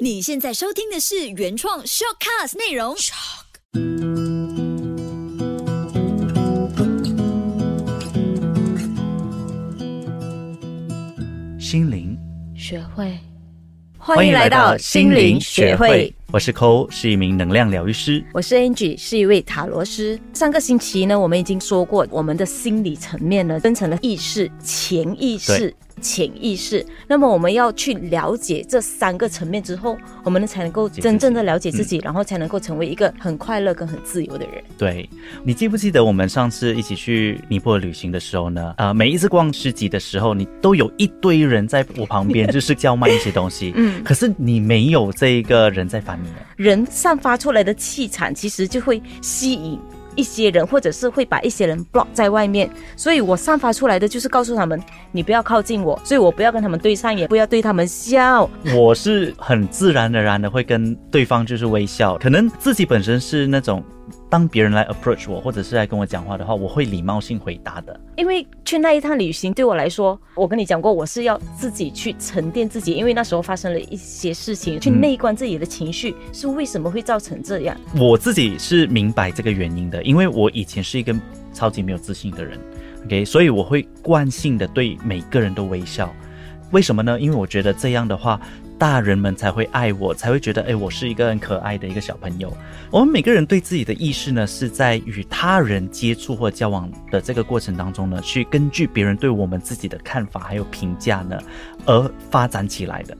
你现在收听的是原创 shortcast 内容。心灵，学会，欢迎来到心灵学会。我是抠，是一名能量疗愈师。我是 Angie，是一位塔罗师。上个星期呢，我们已经说过，我们的心理层面呢，分成了意识、潜意识、潜意识。那么我们要去了解这三个层面之后，我们呢才能够真正的了解自己，然后才能够成为一个很快乐跟很自由的人。对你记不记得我们上次一起去尼泊尔旅行的时候呢？呃，每一次逛市集的时候，你都有一堆人在我旁边，就是叫卖一些东西。嗯，可是你没有这一个人在烦你。人散发出来的气场，其实就会吸引一些人，或者是会把一些人 block 在外面。所以我散发出来的就是告诉他们，你不要靠近我，所以我不要跟他们对上眼，不要对他们笑。我是很自然而然的会跟对方就是微笑，可能自己本身是那种。当别人来 approach 我，或者是来跟我讲话的话，我会礼貌性回答的。因为去那一趟旅行对我来说，我跟你讲过，我是要自己去沉淀自己，因为那时候发生了一些事情，去内观自己的情绪是为什么会造成这样。我自己是明白这个原因的，因为我以前是一个超级没有自信的人，OK，所以我会惯性的对每个人都微笑。为什么呢？因为我觉得这样的话。大人们才会爱我，才会觉得哎，我是一个很可爱的一个小朋友。我们每个人对自己的意识呢，是在与他人接触或交往的这个过程当中呢，去根据别人对我们自己的看法还有评价呢，而发展起来的。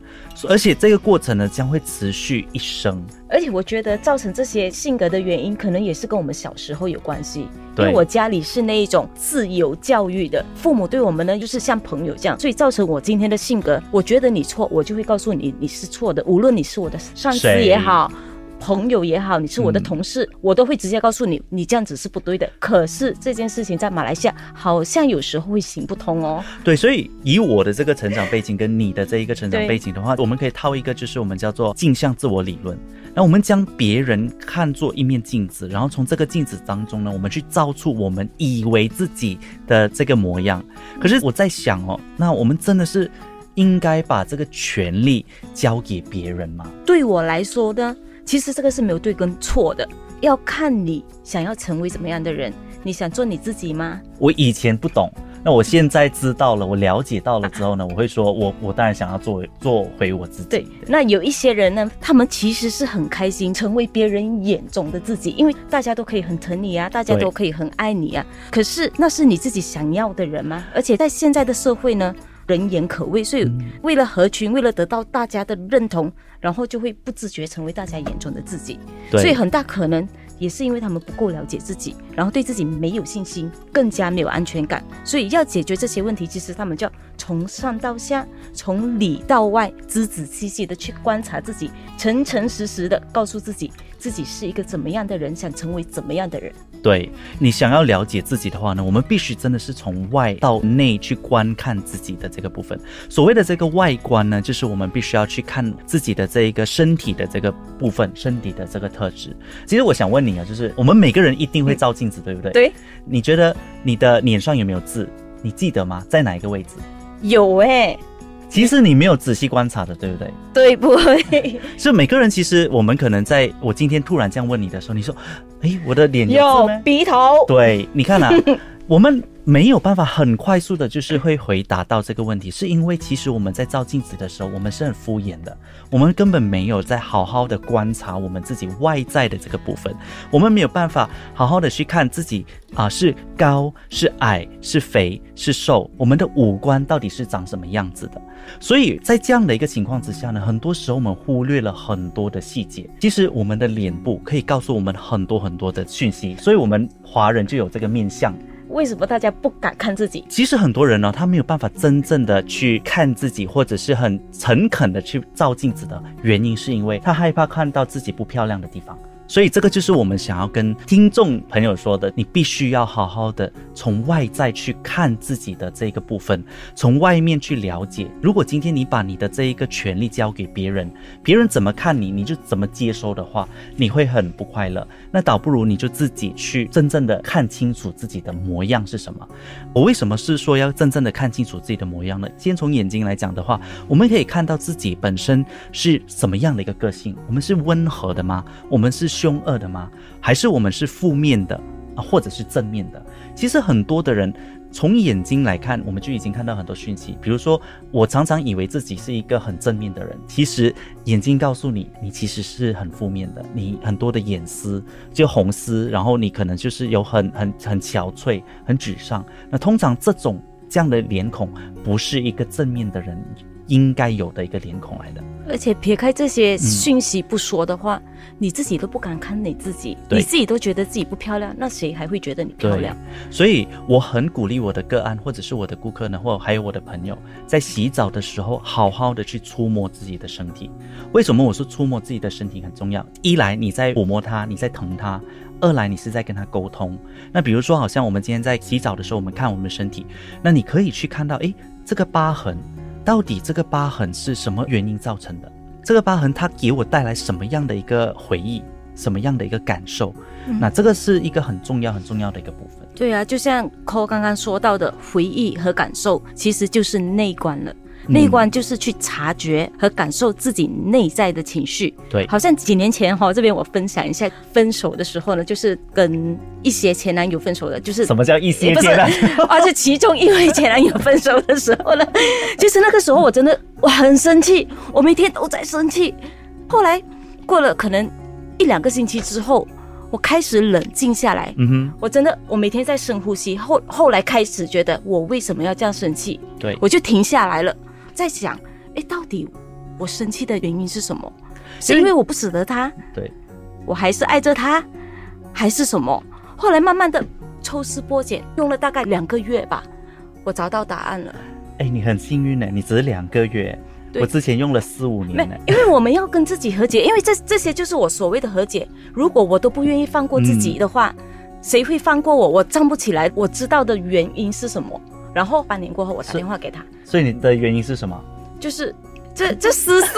而且这个过程呢，将会持续一生。而且我觉得造成这些性格的原因，可能也是跟我们小时候有关系。因为我家里是那一种自由教育的，父母对我们呢，就是像朋友这样，所以造成我今天的性格。我觉得你错，我就会告诉你你你是错的，无论你是我的上司也好。朋友也好，你是我的同事，我都会直接告诉你，你这样子是不对的。可是这件事情在马来西亚好像有时候会行不通哦。对，所以以我的这个成长背景跟你的这一个成长背景的话，我们可以套一个就是我们叫做镜像自我理论。那我们将别人看作一面镜子，然后从这个镜子当中呢，我们去照出我们以为自己的这个模样。可是我在想哦，那我们真的是应该把这个权利交给别人吗？对我来说呢？其实这个是没有对跟错的，要看你想要成为什么样的人。你想做你自己吗？我以前不懂，那我现在知道了，我了解到了之后呢，我会说，我我当然想要做做回我自己。对，那有一些人呢，他们其实是很开心成为别人眼中的自己，因为大家都可以很疼你啊，大家都可以很爱你啊。可是那是你自己想要的人吗？而且在现在的社会呢？人言可畏，所以为了合群，为了得到大家的认同，然后就会不自觉成为大家眼中的自己。所以很大可能也是因为他们不够了解自己，然后对自己没有信心，更加没有安全感。所以要解决这些问题，其实他们就要从上到下，从里到外，仔仔细细的去观察自己，诚诚实实的告诉自己，自己是一个怎么样的人，想成为怎么样的人。对你想要了解自己的话呢，我们必须真的是从外到内去观看自己的这个部分。所谓的这个外观呢，就是我们必须要去看自己的这一个身体的这个部分，身体的这个特质。其实我想问你啊，就是我们每个人一定会照镜子，对不对？对。你觉得你的脸上有没有痣？你记得吗？在哪一个位置？有哎。其实你没有仔细观察的，对不对？对不对？是每个人，其实我们可能在我今天突然这样问你的时候，你说：“哎，我的脸有鼻头。”对，你看啊，我们。没有办法很快速的，就是会回答到这个问题，是因为其实我们在照镜子的时候，我们是很敷衍的，我们根本没有在好好的观察我们自己外在的这个部分，我们没有办法好好的去看自己啊，是高是矮是肥是瘦，我们的五官到底是长什么样子的？所以在这样的一个情况之下呢，很多时候我们忽略了很多的细节。其实我们的脸部可以告诉我们很多很多的讯息，所以我们华人就有这个面相。为什么大家不敢看自己？其实很多人呢，他没有办法真正的去看自己，或者是很诚恳的去照镜子的原因，是因为他害怕看到自己不漂亮的地方。所以这个就是我们想要跟听众朋友说的，你必须要好好的从外在去看自己的这个部分，从外面去了解。如果今天你把你的这一个权利交给别人，别人怎么看你，你就怎么接收的话，你会很不快乐。那倒不如你就自己去真正的看清楚自己的模样是什么。我为什么是说要真正的看清楚自己的模样呢？先从眼睛来讲的话，我们可以看到自己本身是什么样的一个个性。我们是温和的吗？我们是凶恶的吗？还是我们是负面的啊，或者是正面的？其实很多的人从眼睛来看，我们就已经看到很多讯息。比如说，我常常以为自己是一个很正面的人，其实眼睛告诉你，你其实是很负面的。你很多的眼丝就红丝，然后你可能就是有很很很憔悴、很沮丧。那通常这种这样的脸孔，不是一个正面的人应该有的一个脸孔来的。而且撇开这些讯息不说的话，你自己都不敢看你自己，对你自己都觉得自己不漂亮，那谁还会觉得你漂亮？所以我很鼓励我的个案，或者是我的顾客呢，或还有我的朋友，在洗澡的时候，好好的去触摸自己的身体。为什么我说触摸自己的身体很重要？一来你在抚摸它，你在疼它；二来你是在跟它沟通。那比如说，好像我们今天在洗澡的时候，我们看我们的身体，那你可以去看到，诶，这个疤痕，到底这个疤痕是什么原因造成的？这个疤痕它给我带来什么样的一个回忆？什么样的一个感受？那这个是一个很重要、很重要的一个部分。对啊，就像 Cole 刚刚说到的，回忆和感受其实就是内观了。内观就是去察觉和感受自己内在的情绪。对好像几年前哈、这边我分享一下，分手的时候呢，就是跟一些前男友分手的，就是什么叫一些前男友？，而且其中一位前男友分手的时候呢，就是那个时候我真的我很生气，我每天都在生气。后来过了可能一两个星期之后，我开始冷静下来。嗯哼，我真的，我每天在深呼吸。后后来开始觉得，我为什么要这样生气？对，我就停下来了，在想，哎，到底我生气的原因是什么？是因为我不舍得他，对，我还是爱着他，还是什么？后来慢慢的抽丝剥茧，用了大概两个月吧，我找到答案了。哎，你很幸运呢，你只是两个月，我之前用了四五年没。，因为我们要跟自己和解，因为这这些就是我所谓的和解。如果我都不愿意放过自己的话，谁会放过我？我站不起来，我知道的原因是什么？然后半年过后，我打电话给他，所以你的原因是什么？就是这这私事，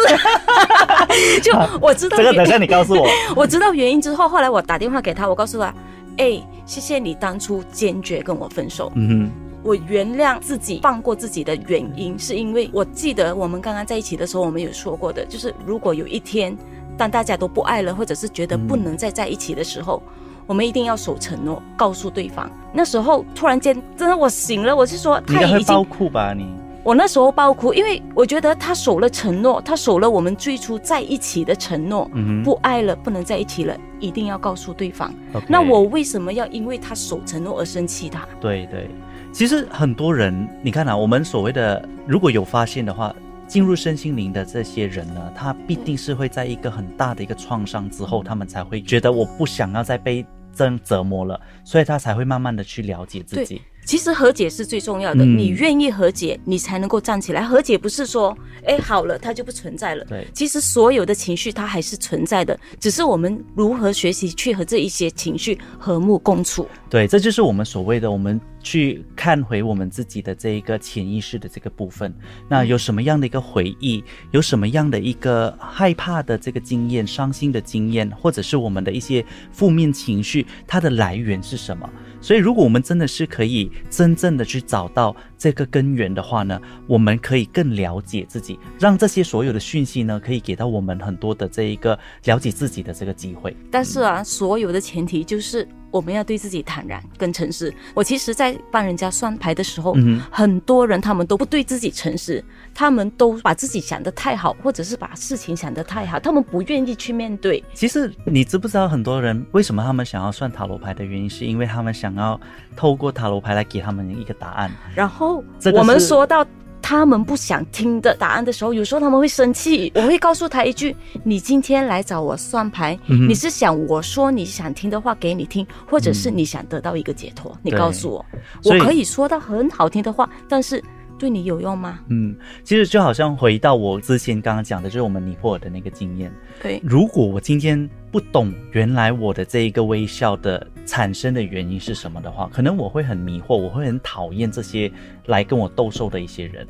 就我知道原这个等下你告诉我。我知道原因之后，后来我打电话给他，我告诉他，哎，谢谢你当初坚决跟我分手，嗯我原谅自己，放过自己的原因，是因为我记得我们刚刚在一起的时候，我们有说过的，就是如果有一天，当大家都不爱了，或者是觉得不能再在一起的时候。我们一定要守承诺，告诉对方。那时候突然间，真的我醒了，我是说他已经爆哭吧？你我那时候爆哭，因为我觉得他守了承诺，他守了我们最初在一起的承诺。嗯哼不爱了，不能在一起了，一定要告诉对方。那我为什么要因为他守承诺而生气他？对对，其实很多人，你看啊，我们所谓的如果有发现的话，进入身心灵的这些人呢，他必定是会在一个很大的一个创伤之后，他们才会觉得我不想要再被这样折磨了，所以他才会慢慢的去了解自己。其实和解是最重要的，嗯你愿意和解，你才能够站起来。和解不是说，哎，好了，它就不存在了。对其实所有的情绪它还是存在的，只是我们如何学习去和这一些情绪和睦共处。对，这就是我们所谓的我们去看回我们自己的这一个潜意识的这个部分。那有什么样的一个回忆，有什么样的一个害怕的这个经验、伤心的经验，或者是我们的一些负面情绪，它的来源是什么？所以，如果我们真的是可以真正的去找到这个根源的话呢，我们可以更了解自己，让这些所有的讯息呢，可以给到我们很多的这一个了解自己的这个机会。但是啊，所有的前提就是我们要对自己坦然跟诚实。我其实，在帮人家算牌的时候，嗯很多人他们都不对自己诚实，他们都把自己想得太好，或者是把事情想得太好，他们不愿意去面对。其实你知不知道很多人为什么他们想要算塔罗牌的原因，是因为他们想要透过塔罗牌来给他们一个答案。然后我们说到他们不想听的答案的时候，有时候他们会生气。我会告诉他一句：“你今天来找我算牌，嗯你是想我说你想听的话给你听，或者是你想得到一个解脱？你告诉我，我可以说到很好听的话，但是对你有用吗？嗯，其实就好像回到我之前刚刚讲的，就是我们尼泊尔的那个经验。对，如果我今天不懂原来我的这一个微笑的产生的原因是什么的话，可能我会很迷惑，我会很讨厌这些来跟我斗兽的一些人。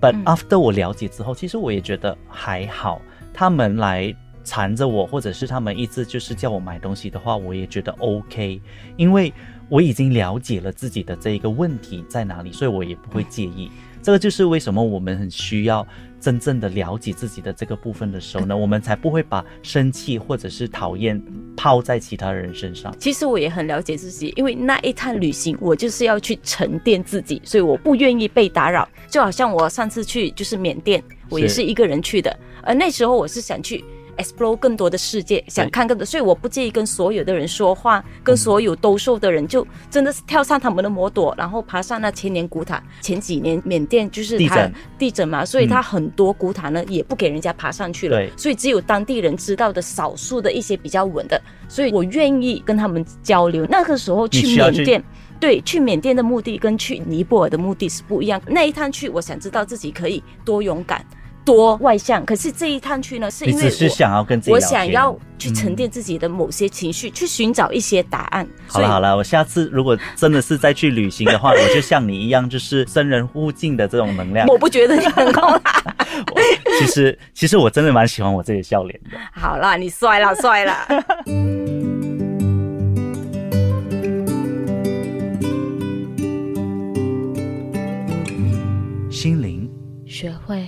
But 嗯 after 我了解之后，其实我也觉得还好，他们来缠着我，或者是他们一直就是叫我买东西的话，我也觉得 OK，因为我已经了解了自己的这一个问题在哪里，所以我也不会介意。这个就是为什么我们很需要真正的了解自己的这个部分的时候呢，我们才不会把生气或者是讨厌抛在其他人身上。其实我也很了解自己，因为那一趟旅行我就是要去沉淀自己，所以我不愿意被打扰。就好像我上次去就是缅甸，我也是一个人去的，而那时候我是想去。Explore 更多的世界，想看更多，所以我不介意跟所有的人说话，跟所有兜售的人，就真的是跳上他们的摩托，然后爬上那千年古塔。前几年缅甸就是它地震嘛，所以它很多古塔呢也不给人家爬上去了，所以只有当地人知道的少数的一些比较稳的，所以我愿意跟他们交流。那个时候去缅甸。对，去缅甸的目的跟去尼泊尔的目的是不一样。那一趟去，我想知道自己可以多勇敢、多外向。可是这一趟去呢，是因为我是想要跟自己我想要去沉淀自己的某些情绪，去寻找一些答案。好了好了，我下次如果真的是再去旅行的话，我就像你一样，就是生人勿近的这种能量。我不觉得你很够啦。其实其实我真的蛮喜欢我自己的笑脸的。好啦，你帅了，帅了。心灵学会